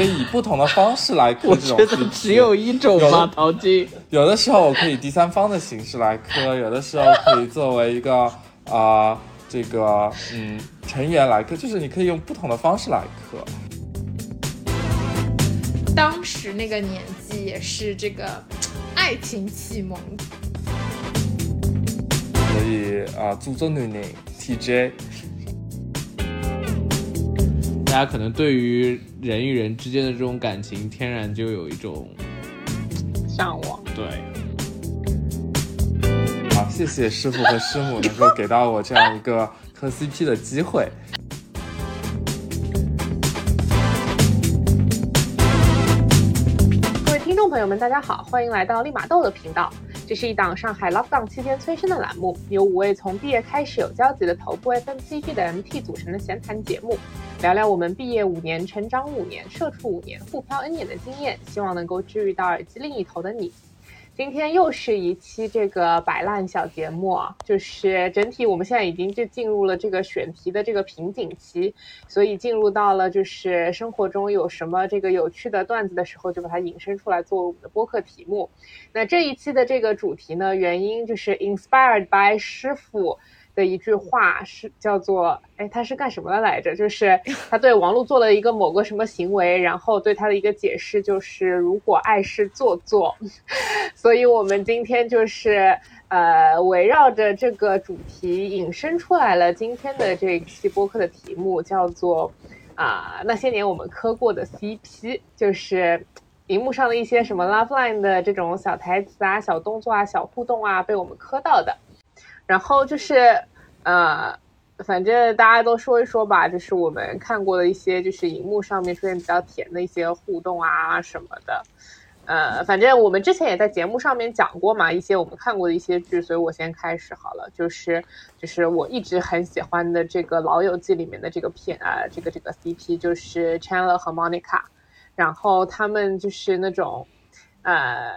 可以以不同的方式来磕我这种觉得只有一种吗？陶晶，有的时候我可以第三方的形式来磕，有的时候可以作为一个啊、呃这个嗯成员来磕，就是你可以用不同的方式来磕。当时那个年纪也是这个爱情启蒙，所以啊，祖宗女女 TJ 大家可能对于人与人之间的这种感情，天然就有一种向往。对。好，谢谢师傅和师母能够给到我这样一个磕 CP 的机会。各位听众朋友们，大家好，欢迎来到利马豆的频道。这是一档上海 lockdown 期间催生的栏目，由五位从毕业开始有交集的头部 FMCG 的 MT 组成的闲谈节目，聊聊我们毕业五年、成长五年、社畜五年、互漂 N 年的经验，希望能够治愈到耳机另一头的你。今天又是一期这个摆烂小节目啊，就是整体我们现在已经就进入了这个选题的这个瓶颈期，所以进入到了就是生活中有什么这个有趣的段子的时候，就把它引申出来作为我们的播客题目。那这一期的这个主题呢，原因就是 inspired by 师傅的一句话是叫做，哎，他是干什么的来着？就是他对王璐做了一个某个什么行为，然后对他的一个解释就是，如果爱是做作，所以我们今天就是呃围绕着这个主题引申出来了今天的这一期播客的题目，叫做啊、那些年我们磕过的 CP，就是。荧幕上的一些什么 Love Line 的这种小台词啊、小动作啊、小互动啊，被我们磕到的。然后就是呃，反正大家都说一说吧，就是我们看过的一些，就是荧幕上面出现比较甜的一些互动啊什么的。呃，反正我们之前也在节目上面讲过嘛，一些我们看过的一些剧，所以我先开始好了。就是就是我一直很喜欢的这个《老友记》里面的这个片啊、呃，这个这个 CP 就是 Chandler 和 Monica。然后他们就是那种，呃，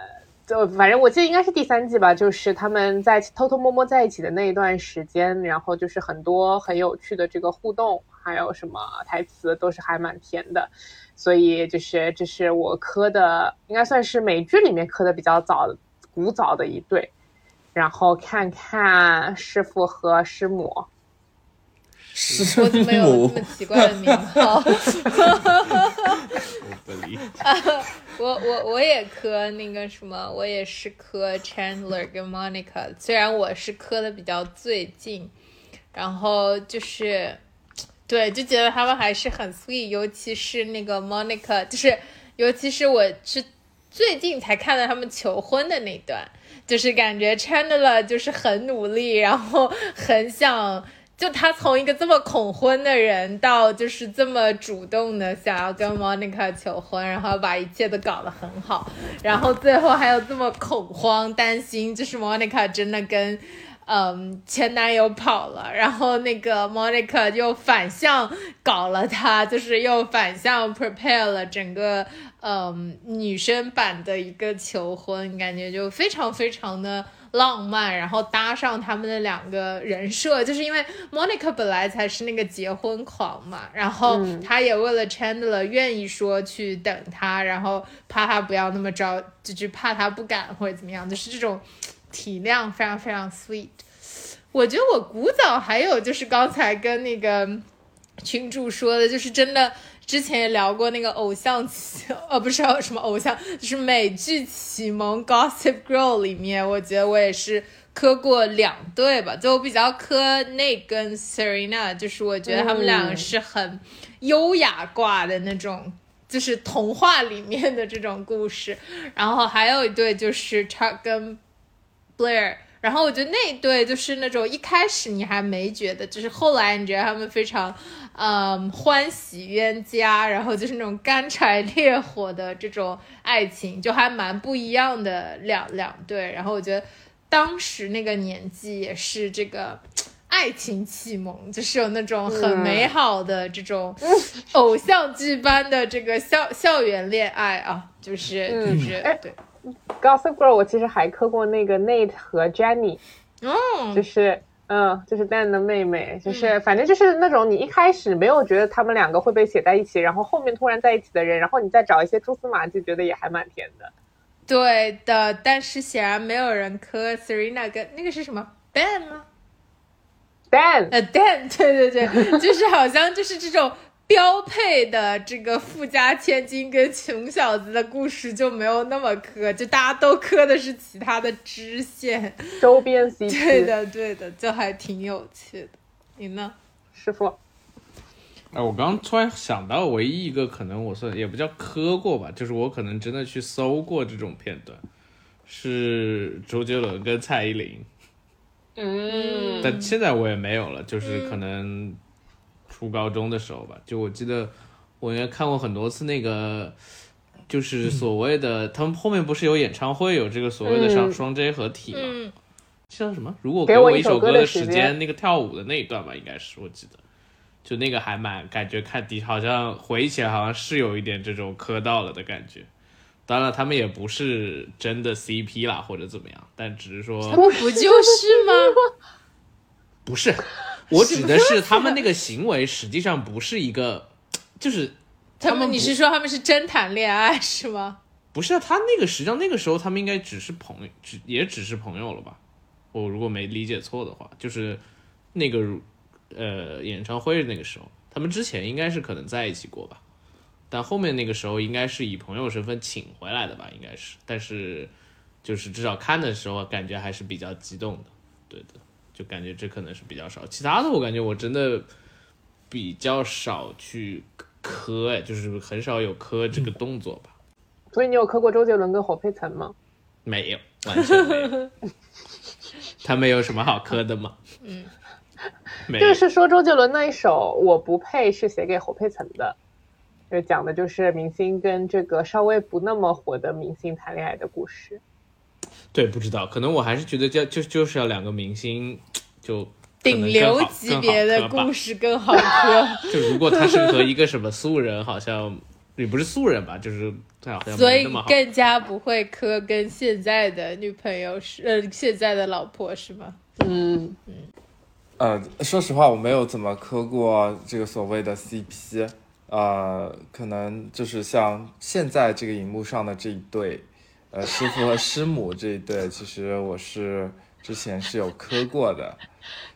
就反正我记得应该是第三季吧，就是他们在偷偷摸摸在一起的那一段时间，然后就是很多很有趣的这个互动，还有什么台词都是还蛮甜的，所以就是这是我磕的，应该算是美剧里面磕的比较早、古早的一对。然后看看师傅和师母，师我怎么有这么奇怪的名号？我 我我也磕那个什么，我也是磕 Chandler 跟 Monica，虽然我是磕的比较最近，然后就是对，就觉得他们还是很 sweet，尤其是那个 Monica，就是尤其是我是最近才看到他们求婚的那段，就是感觉 Chandler 就是很努力，然后很想。就他从一个这么恐婚的人，到就是这么主动的想要跟 Monica 求婚，然后把一切都搞得很好，然后最后还有这么恐慌担心，就是 Monica 真的跟嗯前男友跑了，然后那个 Monica 又反向搞了他，就是又反向 prepare 了整个嗯女生版的一个求婚，感觉就非常非常的。浪漫，然后搭上他们的两个人设，就是因为 Monica 本来才是那个结婚狂嘛，然后他也为了 Chandler 愿意说去等他，然后怕他不要那么着，就是怕他不敢或者怎么样，就是这种体谅非常非常 sweet。我觉得我古早还有就是刚才跟那个群主说的，就是真的。之前也聊过那个偶像启，呃，不是什么偶像，就是美剧启蒙《Gossip Girl》里面，我觉得我也是磕过两对吧，就我比较磕 Nate 跟 Serena，就是我觉得他们两个是很优雅挂的那种，就是童话里面的这种故事。然后还有一对就是 Chuck 跟 Blair。然后我觉得那一对就是那种一开始你还没觉得，就是后来你觉得他们非常，嗯，欢喜冤家，然后就是那种干柴烈火的这种爱情，就还蛮不一样的两两对。然后我觉得当时那个年纪也是这个爱情启蒙，就是有那种很美好的这种偶像剧般的这个校校园恋爱啊，就是就是对。Gossip Girl，我其实还磕过那个 Nate 和 Jenny，嗯，就是嗯，就是 Dan 的妹妹，就是反正就是那种你一开始没有觉得他们两个会被写在一起，然后后面突然在一起的人，然后你再找一些蛛丝马迹，觉得也还蛮甜的。对的，但是显然没有人磕 Serena 跟那个是什么 Ben 吗？Dan，呃，Dan，对对对，就是好像就是这种标配的这个富家千金跟穷小子的故事就没有那么磕，就大家都磕的是其他的支线。周边 CP，对的，对的，就还挺有趣的。你呢？师傅，哎，我刚突然想到，唯一一个可能我算也不叫磕过吧，就是我可能真的去搜过这种片段，是周杰伦跟蔡依林，嗯，但现在我也没有了，就是可能初高中的时候吧，就我记得我应该看过很多次那个。就是所谓的，他们后面不是有演唱会，有这个所谓的双嗯双 J 合体嘛？嗯，叫什么？如果给我一首歌歌的时间间，那个跳舞的那一段吧，应该是我记得，就那个还蛮感觉看底好像回忆起来好像是有一点这种磕到了的感觉。当然，他们也不是真的 CP 啦，或者怎么样，但只是说不不就是吗？不是，我指的是 他们那个行为实际上不是一个，就是他们，他们你是说他们是真谈恋爱是吗？不是啊，他那个实际上那个时候他们应该只是朋友，只也只是朋友了吧？我如果没理解错的话，就是那个呃演唱会那个时候，他们之前应该是可能在一起过吧，但后面那个时候应该是以朋友身份请回来的吧，应该是，但是就是至少看的时候感觉还是比较激动的，对的，就感觉这可能是比较少，其他的我感觉我真的比较少去磕，哎，就是很少有磕这个动作吧。所以你有磕过周杰伦跟侯佩岑吗？没有，完全没有。他们有什么好磕的吗？嗯，没有。就是说周杰伦那一首《我不配》是写给侯佩岑的，就讲的就是明星跟这个稍微不那么火的明星谈恋爱的故事。对，不知道，可能我还是觉得就就就是要两个明星，就顶流级别的故事。更好磕，就如果他是和一个什么素人，好像也不是素人吧，就是他好像所以。更加不会磕跟现在的女朋友是呃现在的老婆是吗？嗯嗯，呃，说实话，我没有怎么磕过这个所谓的 CP，呃，可能就是像现在这个荧幕上的这一对，呃，师傅和师母这一对，其实我是之前是有磕过的，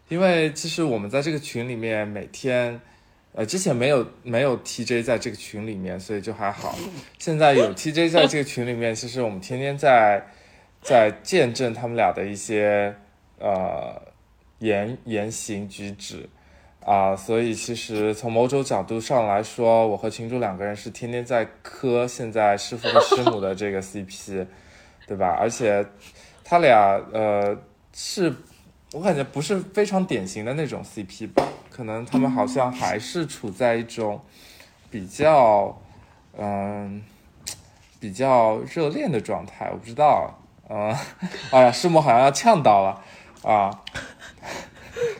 因为其实我们在这个群里面每天，呃，之前没有没有 TJ 在这个群里面，所以就还好，现在有 TJ 在这个群里面，其实我们天天在在见证他们俩的一些呃。言言行举止啊、所以其实从某种角度上来说，我和群主两个人是天天在磕现在师傅和师母的这个 CP，对吧？而且他俩呃是我感觉不是非常典型的那种 CP 吧，可能他们好像还是处在一种比较嗯、比较热恋的状态，我不知道，嗯、哎呀，师母好像要呛到了啊。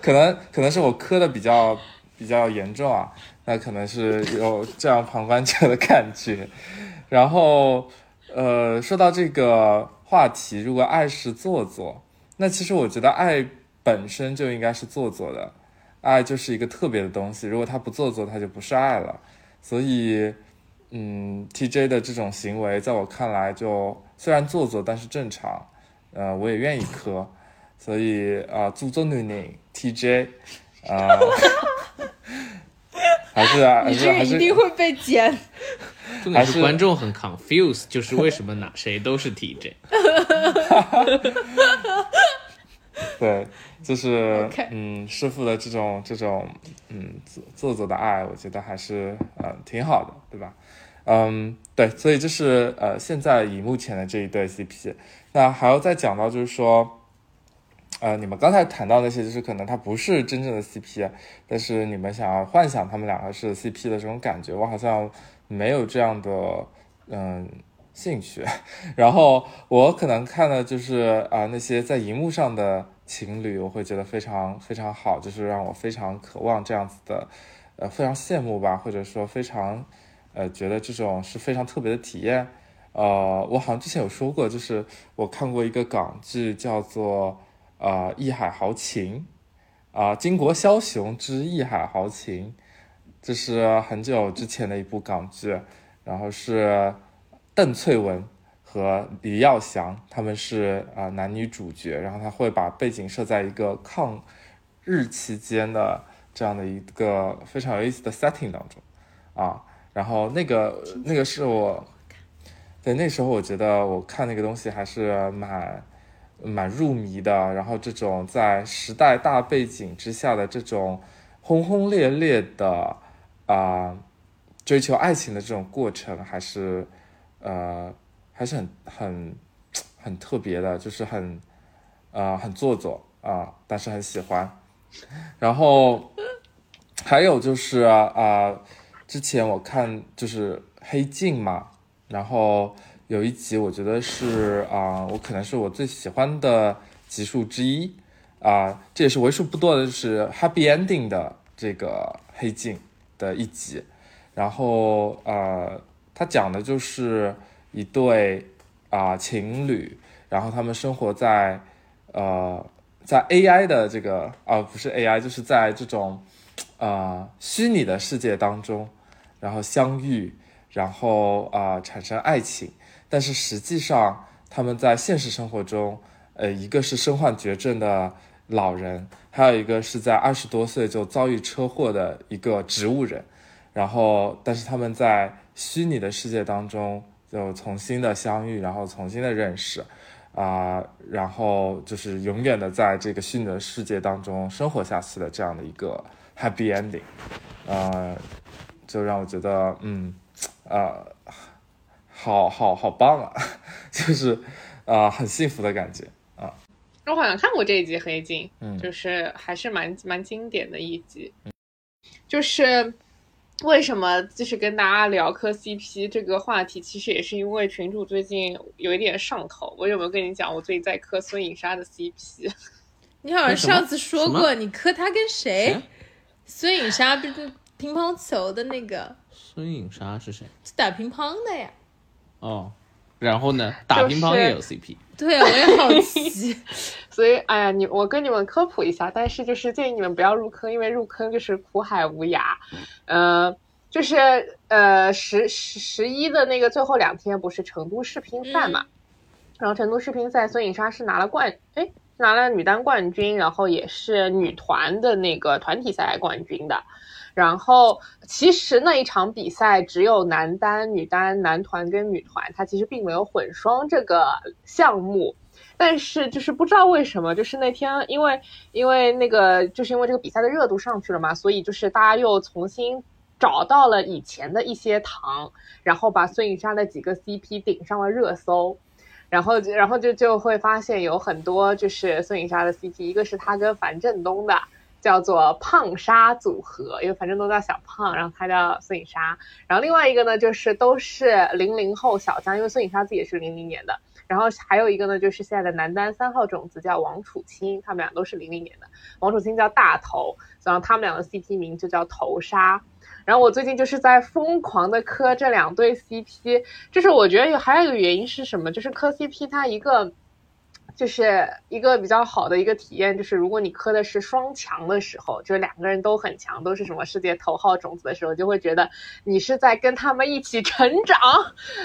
可能可能是我磕的比较比较严重啊，那可能是有这样旁观者的感觉。然后，呃，说到这个话题，如果爱是做作，那其实我觉得爱本身就应该是做作的，爱就是一个特别的东西，如果它不做作，它就不是爱了。所以，嗯，TJ 的这种行为，在我看来就虽然做作，但是正常，呃，我也愿意磕。所以啊，注重女人 TJ 啊，还是啊还你这个是还是一定会被剪。重点是还是观众很 confused，就是为什么哪谁都是 TJ？对，就是、嗯，师傅的这种这种嗯做做作的爱，我觉得还是呃挺好的，对吧？嗯，对，所以这是呃现在以目前的这一对 CP，那还要再讲到就是说，呃，你们刚才谈到那些，就是可能他不是真正的 CP，但是你们想要幻想他们两个是 CP 的这种感觉，我好像没有这样的嗯兴趣。然后我可能看的就是啊、那些在荧幕上的情侣，我会觉得非常非常好，就是让我非常渴望这样子的，呃，非常羡慕吧，或者说非常呃觉得这种是非常特别的体验。呃，我好像之前有说过，就是我看过一个港剧叫做呃《义海豪情》，啊，巾帼枭雄之义海豪情》，这是很久之前的一部港剧，然后是邓萃雯和李耀祥他们是啊、男女主角，然后他会把背景设在一个抗日期间的这样的一个非常有意思的 setting 当中啊，然后那个那个是我。对，那时候我觉得我看那个东西还是蛮蛮入迷的，然后这种在时代大背景之下的这种轰轰烈烈的啊、追求爱情的这种过程，还是呃还是很很很特别的，就是很呃很做作啊、但是很喜欢。然后还有就是啊、之前我看就是黑镜嘛，然后有一集我觉得是啊、我可能是我最喜欢的集数之一啊、这也是为数不多的就是 happy ending 的这个黑镜的一集。然后呃，它讲的就是一对啊、情侣，然后他们生活在呃在 AI 的这个啊、不是 AI，就是在这种呃虚拟的世界当中，然后相遇，然后啊、产生爱情，但是实际上他们在现实生活中，呃，一个是身患绝症的老人，还有一个是在二十多岁就遭遇车祸的一个植物人，然后但是他们在虚拟的世界当中就重新的相遇，然后重新的认识。啊、然后就是永远的在这个虚拟的世界当中生活下去的这样的一个 happy ending，呃，就让我觉得，嗯，呃，好好好棒啊，就是啊、呃很幸福的感觉啊。我好像看过这一集《黑镜》，嗯就是还是蛮蛮经典的一集。就是为什么就是跟大家聊磕 CP 这个话题，其实也是因为群主最近有一点上头。我有没有跟你讲，我最近在磕孙颖莎的 CP？你好像上次说过，你磕他跟谁谁？孙颖莎不是乒乓球的那个，孙颖莎是谁？是打乒乓的呀。哦，然后呢？打乒乓也有 CP，对啊，我也好奇。所以，哎呀，你我跟你们科普一下，但是就是建议你们不要入坑，因为入坑就是苦海无涯。呃，就是呃十十十一的那个最后两天不是成都世乒赛嘛，然后成都世乒赛孙颖莎是拿了冠，哎，拿了女单冠军，然后也是女团的那个团体赛冠军的。然后其实那一场比赛只有男单、女单、男团跟女团，它其实并没有混双这个项目。但是就是不知道为什么，就是那天因为因为那个就是因为这个比赛的热度上去了嘛，所以就是大家又重新找到了以前的一些糖，然后把孙颖莎的几个 CP 顶上了热搜。然后，然后就就会发现有很多就是孙颖莎的 CP，一个是她跟樊振东的，叫做胖莎组合，因为樊振东叫小胖，然后他叫孙颖莎。然后另外一个呢，就是都是零零后小将，因为孙颖莎自己也是零零年的。然后还有一个呢，就是现在的男单三号种子叫王楚钦，他们俩都是零零年的。王楚钦叫大头，然后他们俩的 CP 名就叫头纱。然后我最近就是在疯狂的磕这两对 CP，就是我觉得有还有一个原因是什么？就是磕 CP 它一个就是一个比较好的一个体验，就是如果你磕的是双强的时候，就是两个人都很强，都是什么世界头号种子的时候，就会觉得你是在跟他们一起成长，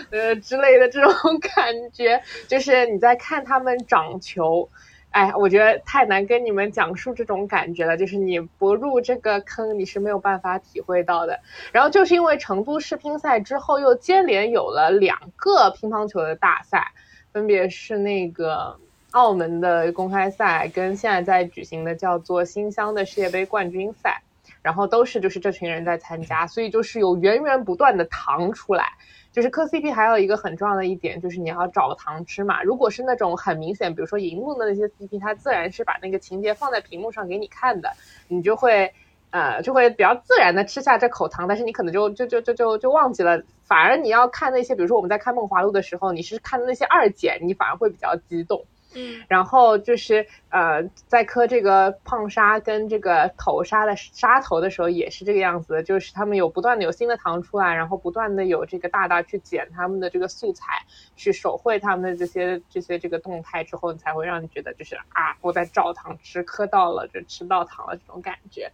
呃之类的这种 感觉，就是你在看他们长球。哎，我觉得太难跟你们讲述这种感觉了，就是你不入这个坑，你是没有办法体会到的。然后就是因为成都世乒赛之后，又接连有了两个乒乓球的大赛，分别是那个澳门的公开赛，跟现在在举行的叫做新乡的世界杯冠军赛，然后都是就是这群人在参加，所以就是有源源不断的糖出来。就是磕 CP 还有一个很重要的一点，就是你要找糖吃嘛。如果是那种很明显，比如说荧幕的那些 CP，它自然是把那个情节放在屏幕上给你看的，你就会呃就会比较自然的吃下这口糖，但是你可能就就就就就就忘记了。反而你要看那些，比如说我们在看《梦华录》的时候，你是看的那些二姐，你反而会比较激动。嗯，然后就是呃，在磕这个胖沙跟这个头沙的沙头的时候也是这个样子的，就是他们有不断的有新的糖出来，然后不断的有这个大大去剪他们的这个素材，去手绘他们的这些这些这个动态之后，你才会让你觉得就是啊，我在找糖吃，磕到了就吃到糖了这种感觉。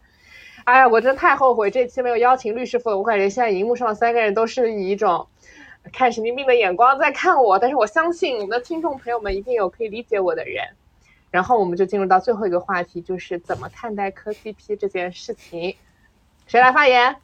哎呀，我真太后悔这期没有邀请律师傅了，我感觉现在荧幕上三个人都是以一种。看神经病的眼光在看我，但是我相信我们的听众朋友们一定有可以理解我的人。然后我们就进入到最后一个话题，就是怎么看待磕 CP 这件事情。谁来发言？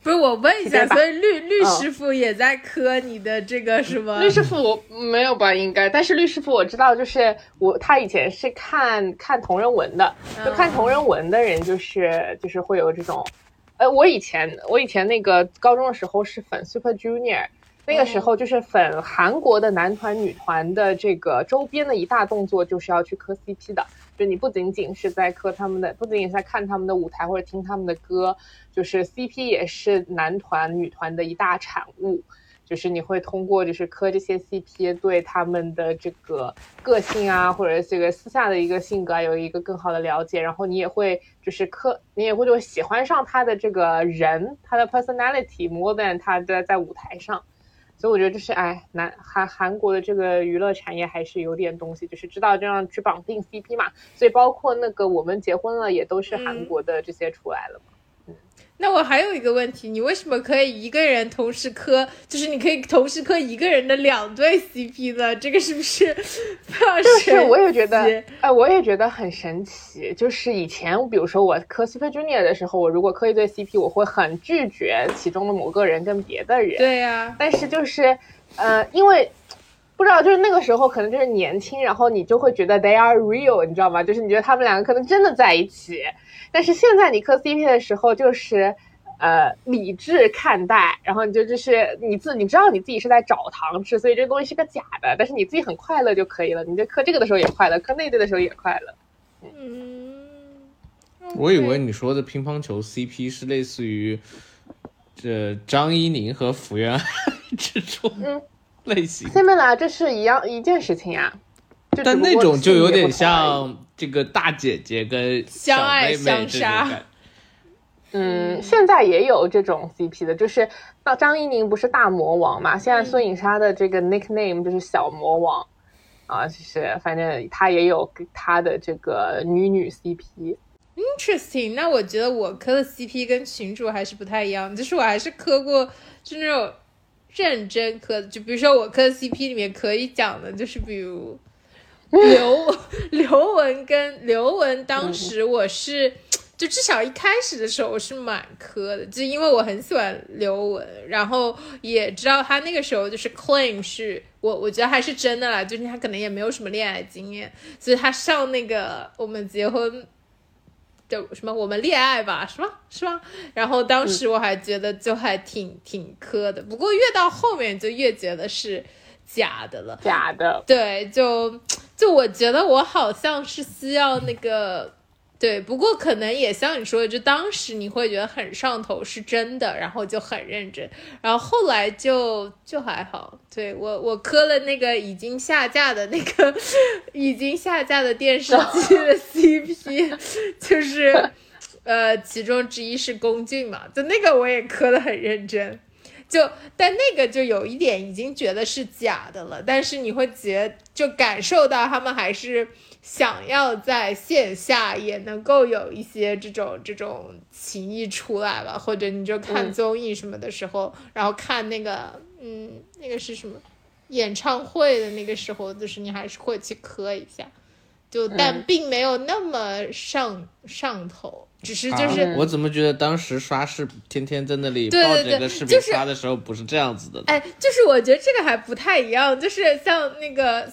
不是我问一下，所以律律嗯师傅也在磕你的这个 什么？律师傅我没有吧？应该，但是律师傅我知道，就是我他以前是看看同人文的，就看同人文的人就是就是会有这种，呃，我以前我以前那个高中的时候是粉 Super Junior。那个时候就是粉韩国的男团、女团的这个周边的一大动作，就是要去磕 CP 的。就你不仅仅是在磕他们的，不仅仅是在看他们的舞台或者听他们的歌，就是 CP 也是男团、女团的一大产物。就是你会通过就是磕这些 CP 对他们的这个个性啊，或者这个私下的一个性格啊，有一个更好的了解，然后你也会就是磕，你也会就喜欢上他的这个人，他的 personality more than 他的在舞台上。所以我觉得就是，哎，南韩韩国的这个娱乐产业还是有点东西，就是知道这样去绑定 CP 嘛。所以包括那个我们结婚了，也都是韩国的这些出来了嘛。那我还有一个问题，你为什么可以一个人同时磕？就是你可以同时磕一个人的两对 CP 呢？这个是不是非常就是我也觉得奇，哎，我也觉得很神奇。就是以前，比如说我磕 Super Junior 的时候，我如果磕一对 CP，我会很拒绝其中的某个人跟别的人。对呀、但是就是，呃，因为不知道，就是那个时候可能就是年轻，然后你就会觉得 they are real，你知道吗？就是你觉得他们两个可能真的在一起。但是现在你磕 CP 的时候，就是呃理智看待，然后你就就是你自你知道你自己是在找糖吃，所以这个东西是个假的，但是你自己很快乐就可以了。你在磕这个的时候也快乐，磕那对的时候也快乐。嗯，我以为你说的乒乓球 CP 是类似于这张怡宁和福原爱这种嗯类型，similar，这是一样一件事情呀、但那种就有点像这个大姐姐跟小相爱妹妹这种相杀。嗯，现在也有这种 CP 的，就是那张怡宁不是大魔王嘛？现在孙颖莎的这个 nickname 就是小魔王，啊，就是反正他也有跟他的这个女女 CP。Interesting，那我觉得我磕的 CP 跟群主还是不太一样，就是我还是磕过，就那种认真磕，就比如说我磕 CP 里面可以讲的，就是比如刘 刘雯跟刘雯，当时我是。就至少一开始的时候我是蛮磕的，就因为我很喜欢刘雯，然后也知道他那个时候就是 claim 是我我觉得还是真的啦，就是他可能也没有什么恋爱经验，所以他上那个我们结婚就什么我们恋爱吧，是吗？是吗？然后当时我还觉得就还挺挺磕的，不过越到后面就越觉得是假的了。假的，对，就就我觉得我好像是需要那个。对，不过可能也像你说的，就当时你会觉得很上头，是真的，然后就很认真，然后后来就就还好。对我，我磕了那个已经下架的那个 已经下架的电视 剧的 CP，就是呃，其中之一是龚俊嘛，就那个我也磕的很认真。就但那个就有一点已经觉得是假的了，但是你会觉就感受到他们还是想要在线下也能够有一些这种这种情谊出来吧，或者你就看嗯综艺什么的时候，然后看那个嗯那个是什么演唱会的那个时候，就是你还是会去磕一下，就但嗯并没有那么上上头，只是就是。啊我怎么觉得当时刷视天天在那里抱着个视频就是刷的时候不是这样子的呢？哎，就是我觉得这个还不太一样，就是像那个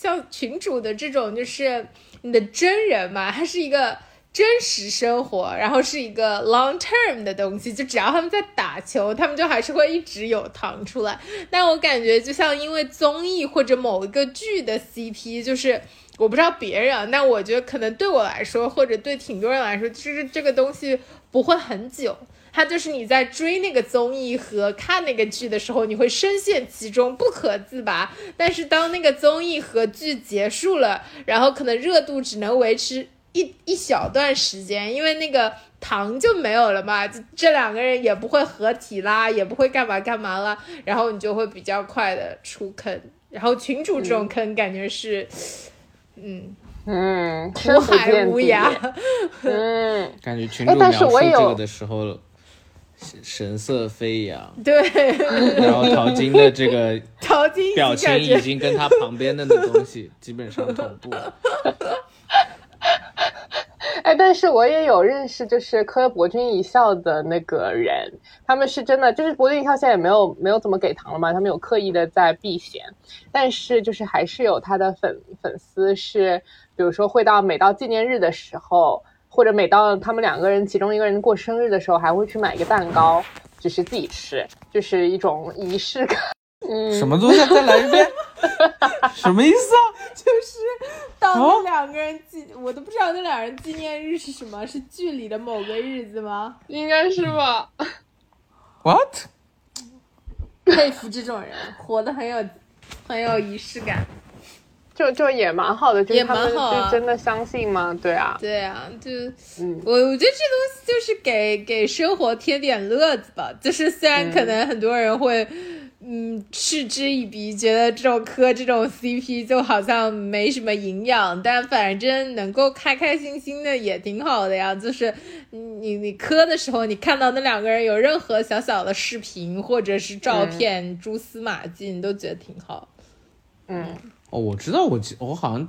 像群主的这种，就是你的真人嘛，他是一个真实生活，然后是一个 long term 的东西，就只要他们在打球，他们就还是会一直有糖出来。但我感觉就像因为综艺或者某一个剧的 CP，就是。我不知道别人，但我觉得可能对我来说，或者对挺多人来说，就是这个东西不会很久，它它就是你在追那个综艺和看那个剧的时候，你会深陷其中不可自拔。但是当那个综艺和剧结束了，然后可能热度只能维持一一小段时间，因为那个糖就没有了嘛，这这两个人也不会合体啦，也不会干嘛干嘛啦，然后你就会比较快的出坑。然后群主这种坑感觉是，嗯，嗯，苦海无涯。嗯，感觉群主描述是我也有这个的时候，神神色飞扬，对，然后淘金的这个 淘金表情已经跟他旁边的那东西 基本上同步了。哎，但是我也有认识，就是磕博君一笑的那个人，他们是真的，就是博君一笑现在也没有没有怎么给糖了嘛，他们有刻意的在避嫌，但是就是还是有他的粉粉丝是，比如说会到每到纪念日的时候，或者每到他们两个人其中一个人过生日的时候，还会去买一个蛋糕，就是自己吃，就是一种仪式感。嗯，什么东西？再来一遍？什么意思啊？到那两个人纪，我都不知道那两人纪念日是什么，是剧里的某个日子吗？应该是吧？What？佩服这种人，活得很有很有仪式感。就就也蛮好的，就是也他们蛮好啊就真的相信吗？对啊，对啊，就嗯我我觉得这东西就是给给生活添点乐子吧。就是虽然可能很多人会，嗯，嗤之以鼻，觉得这种磕这种 CP 就好像没什么营养，但反正能够开开心心的也挺好的呀。就是你你磕的时候，你看到那两个人有任何小小的视频或者是照片、蛛丝马迹，你都觉得挺好。嗯。哦，我知道，我记我好像，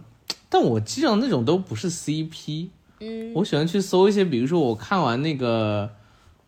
但我记得那种都不是 CP。嗯，我喜欢去搜一些，比如说我看完那个《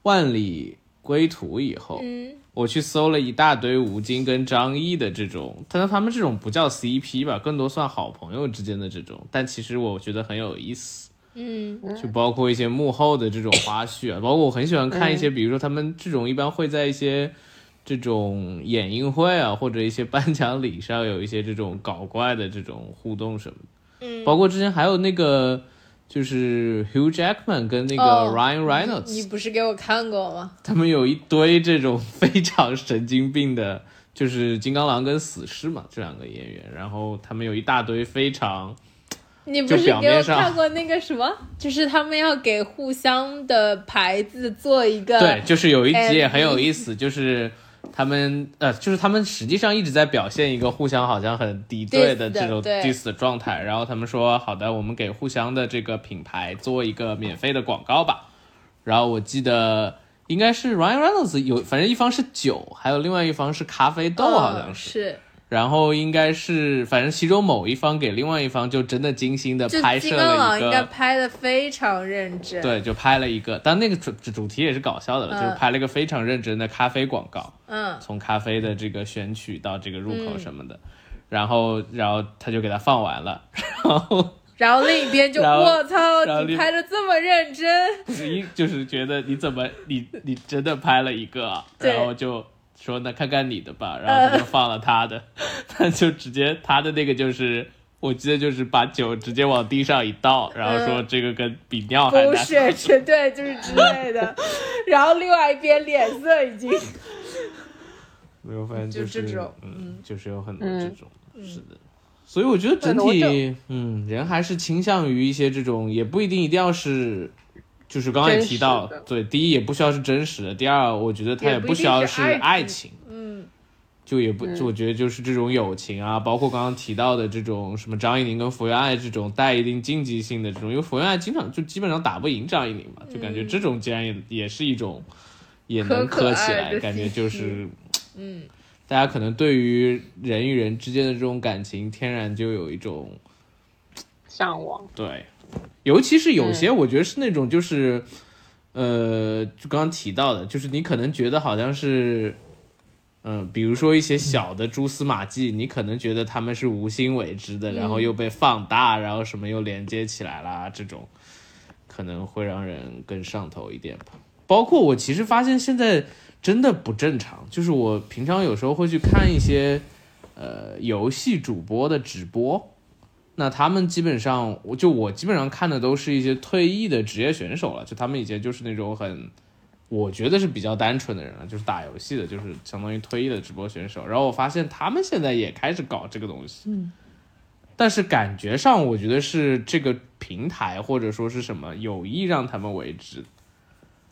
万里归途》以后，嗯我去搜了一大堆吴京跟张译的这种，但是他们这种不叫 CP 吧，更多算好朋友之间的这种，但其实我觉得很有意思。嗯就包括一些幕后的这种花絮啊，包括我很喜欢看一些，比如说他们这种一般会在一些这种演映会啊，或者一些颁奖礼上有一些这种搞怪的这种互动什么的。嗯，包括之前还有那个就是 Hugh Jackman 跟那个哦 Ryan 你 Reynolds，你、不是给我看过吗？他们有一堆这种 非常神经病的，就是金刚狼跟死侍嘛这两个演员，然后他们有一大堆非常你不是表给我看过那个什么？就是他们要给互相的牌子做一个对，就是有一集也很有意思，就是他们呃，就是他们实际上一直在表现一个互相好像很敌对的的这种 diss 的状态，然后他们说好的，我们给互相的这个品牌做一个免费的广告吧。然后我记得应该是 Ryan Reynolds 有，反正一方是酒，还有另外一方是咖啡豆，好像。是，然后应该是，反正其中某一方给另外一方就真的精心的拍摄金刚狼了一个，应该拍的非常认真。，对，就拍了一个，但那个主主题也是搞笑的了，嗯。就是拍了一个非常认真的咖啡广告。嗯。从咖啡的这个选取到这个入口什么的，然后然后他就给他放完了，然后然后另一边就我操，你拍的这么认真，一就是觉得你怎么你你真的拍了一个啊，然后就说那看看你的吧，然后他就放了他的，他就直接他的那个就是。我记得就是把酒直接往地上一倒，然后说这个跟比尿还难。不是，绝对就是之类的。然后另外一边脸色已经，没有，发现就是这种嗯，就是有很多嗯这种，是的。所以我觉得整体，嗯，人还是倾向于一些这种，也不一定一定要是，就是刚刚也提到对，第一也不需要是真实的，第二我觉得它也也不需要是爱爱情情，嗯，就也不，我觉得就是这种友情啊，包括刚刚提到的这种什么张怡宁跟福原爱这种带一定竞技性的这种，因为福原爱经常就基本上打不赢张怡宁嘛，就感觉这种竟然也也是一种也能磕起来，感觉就是嗯，大家可能对于人与人之间的这种感情，天然就有一种向往。对，尤其是有些，我觉得是那种就是，呃，就刚刚提到的，就是你可能觉得好像是，嗯、比如说一些小的蛛丝马迹，你可能觉得他们是无心为之的，然后又被放大，然后什么又连接起来啦，这种可能会让人更上头一点吧。包括我其实发现现在真的不正常，就是我平常有时候会去看一些呃游戏主播的直播，那他们基本上，我就我基本上看的都是一些退役的职业选手了，就他们以前就是那种很我觉得是比较单纯的人了，就是打游戏的，就是相当于退役的直播选手。然后我发现他们现在也开始搞这个东西，嗯，但是感觉上我觉得是这个平台或者说是什么有意让他们为之，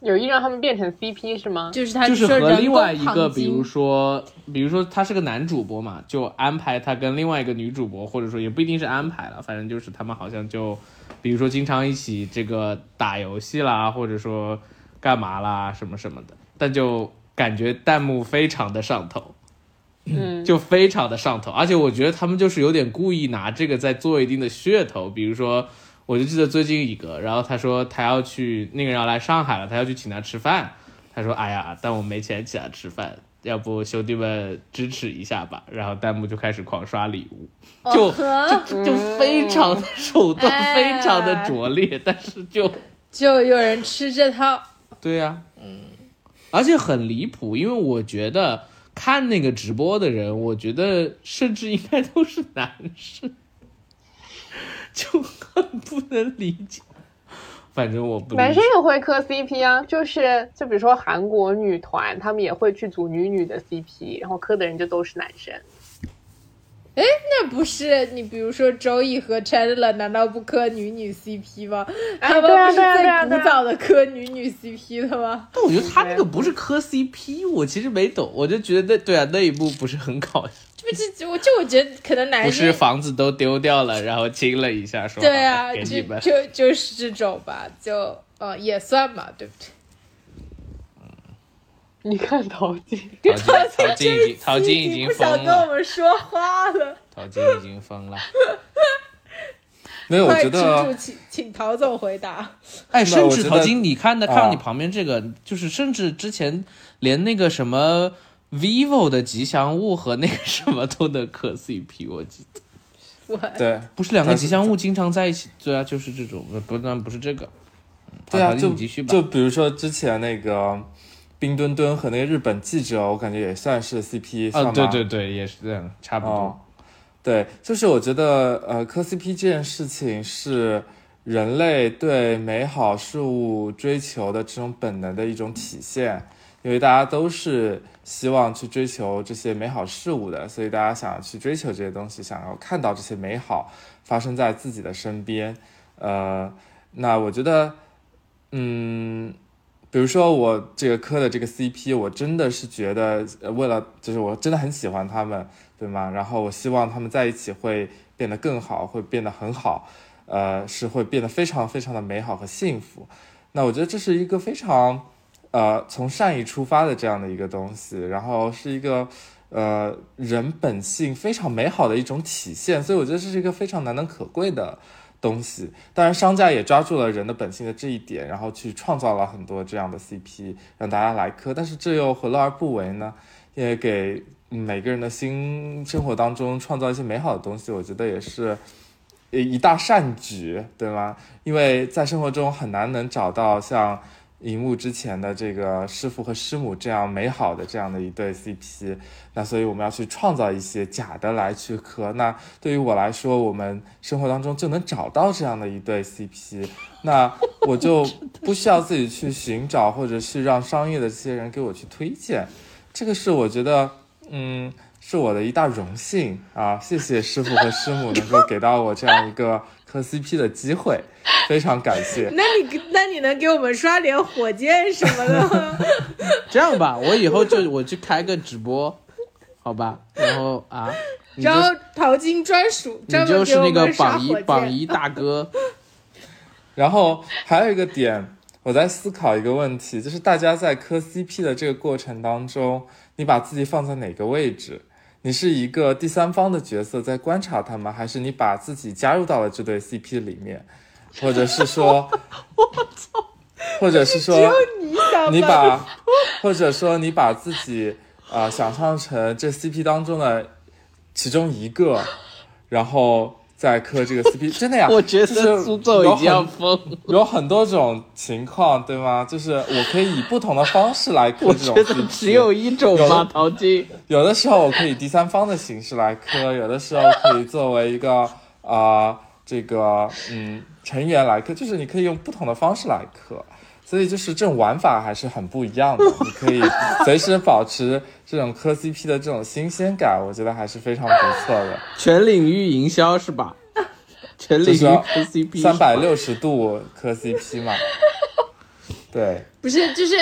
有意让他们变成 CP 是吗？就是他就是和另外一个，比如说，比如说他是个男主播嘛，就安排他跟另外一个女主播，或者说也不一定是安排了，反正就是他们好像就，比如说经常一起这个打游戏啦，或者说干嘛啦什么什么的，但就感觉弹幕非常的上头，嗯，就非常的上头，而且我觉得他们就是有点故意拿这个在做一定的噱头，比如说，我就记得最近一个，然后他说他要去那个人要来上海了，他要去请他吃饭，他说哎呀，但我没钱请他吃饭，要不兄弟们支持一下吧，然后弹幕就开始狂刷礼物，就就就非常的手段哎非常的拙劣，但是就就有人吃这套，对呀、嗯，而且很离谱，因为我觉得看那个直播的人，我觉得甚至应该都是男生，就很不能理解。反正我不男生也会磕 CP 啊，就是就比如说韩国女团，他们也会去组女女的 CP，然后磕的人就都是男生。哎那不是你比如说周易和 Chandler 难道不磕女女 CP 吗？他们不是最古早的磕女女 CP 的吗？但我觉得他那个不是磕 CP，我其实没懂，我就觉得那对啊那一幕不是很搞笑，这不就我就我觉得可能男不生是房子都丢掉了，然后亲了一下说对啊，给就你们。就 就是这种吧，就呃也算嘛，对不对？你看陶晶，陶晶，陶晶已经，陶晶已经不想疯了，跟我们说话了，陶晶已经疯了。没有，我觉得，请请陶总回答。哎，甚至陶晶，你看的看你旁边这个，就是甚至之前连那个什么 vivo 的吉祥物和那个什么都能磕 CP，我记得对不是两个吉祥物经常在一起，对啊，就是这种，呃不，但不是这个。嗯对啊，就继续吧。就比如说之前那个冰墩墩和那个日本记者，我感觉也算是 CP，啊，对对对，也是这样，差不多。哦，对，就是我觉得呃，磕 CP 这件事情是人类对美好事物追求的这种本能的一种体现，因为大家都是希望去追求这些美好事物的，所以大家想要去追求这些东西，想要看到这些美好发生在自己的身边。呃，那我觉得，嗯。比如说我这个磕的这个 CP，我真的是觉得，为了就是我真的很喜欢他们，对吗？然后我希望他们在一起会变得更好，会变得很好，呃，是会变得非常非常的美好和幸福。那我觉得这是一个非常呃从善意出发的这样的一个东西，然后是一个呃人本性非常美好的一种体现，所以我觉得这是一个非常难能可贵的东西。当然，商家也抓住了人的本性的这一点，然后去创造了很多这样的 CP 让大家来磕，但是这又何乐而不为呢？也给每个人的新生活当中创造一些美好的东西，我觉得也是一一大善举，对吗？因为在生活中很难能找到像荧幕之前的这个师傅和师母这样美好的这样的一对 CP，那所以我们要去创造一些假的来去磕。那对于我来说，我们生活当中就能找到这样的一对 CP，那我就 不需要自己去寻找，或者是让商业的这些人给我去推荐。这个是我觉得，嗯，是我的一大荣幸啊！谢谢师傅和师母能够给到我这样一个磕 CP 的机会，非常感谢。那你那你能给我们刷点火箭什么的吗？这样吧，我以后就我去开个直播，好吧？然后啊，然后淘金专属，你就是那个榜一。榜一大哥。然后还有一个点，我在思考一个问题，就是大家在磕 CP 的这个过程当中，你把自己放在哪个位置？你是一个第三方的角色在观察他们，还是你把自己加入到了这对 CP 里面，或者是说，我操或者是说，你想你把，或者说你把自己啊、呃想象成这 CP 当中的其中一个，然后再磕这个 CP，真的呀？我觉得苏总已经要有很疯了。有很多种情况，对吗？就是我可以以不同的方式来磕我 这种觉得 CP，只有一种吗？淘金。有的时候我可以第三方的形式来磕，有的时候可以作为一个啊、呃这个嗯成员来磕，就是你可以用不同的方式来磕。所以就是这种玩法还是很不一样的。你可以随时保持这种磕 CP 的这种新鲜感，我觉得还是非常不错的。全领域营销是吧？全领域磕 CP，三百六十度磕 CP 嘛。对，不是，就是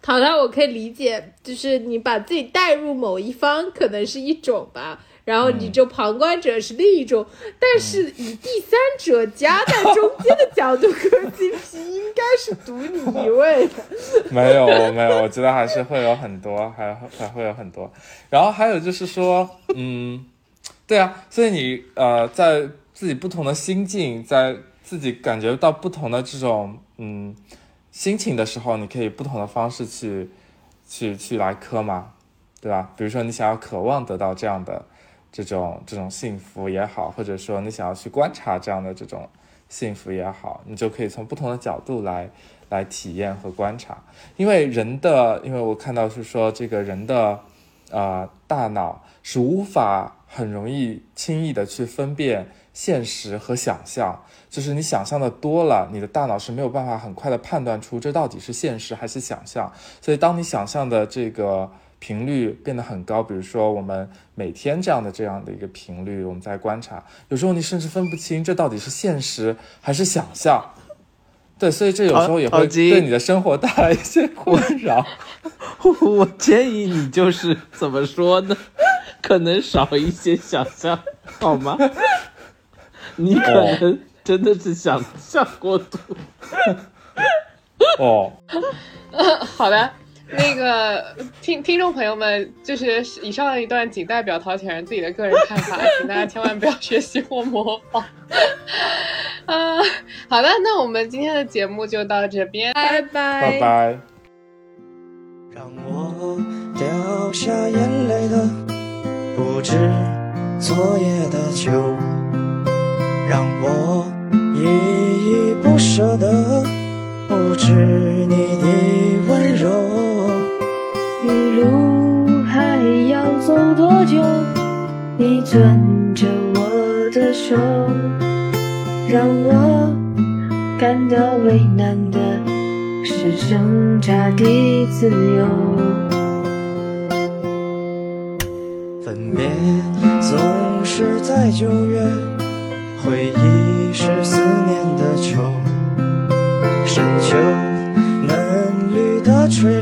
淘淘，我可以理解，就是你把自己带入某一方，可能是一种吧，然后你就旁观者是另一种，但是以第三者夹在中间的角度磕 CP，应该是独你一位的。没有没有，我觉得还是会有很多，还还会有很多。然后还有就是说，嗯，对啊，所以你呃，在自己不同的心境，在自己感觉到不同的这种嗯心情的时候，你可以不同的方式去去去来磕嘛，对吧？比如说你想要渴望得到这样的这种这种幸福也好，或者说你想要去观察这样的这种幸福也好，你就可以从不同的角度来来体验和观察。因为人的，因为我看到是说这个人的呃大脑是无法很容易轻易的去分辨现实和想象，就是你想象的多了，你的大脑是没有办法很快的判断出这到底是现实还是想象。所以当你想象的这个频率变得很高，比如说我们每天这样的这样的一个频率，我们在观察，有时候你甚至分不清这到底是现实还是想象。对，所以这有时候也会对你的生活带来一些困扰。我建议你就是怎么说呢？可能少一些想象，好吗？你可能真的是想象过度。哦，好的，那个听听众朋友们，就是以上一段仅代表陶铁人自己的个人看法，请大家千万不要学习或模仿。啊、好的，那我们今天的节目就到这边，拜拜拜。让我掉下眼泪的不止昨夜的酒，让我依依不舍的不止你的温柔。一路还要走多久？你攥着我的手，让我感到为难的是挣扎的自由。分别总是在九月，回忆是思念的秋，深秋嫩绿的垂，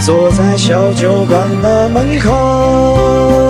坐在小酒馆的门口。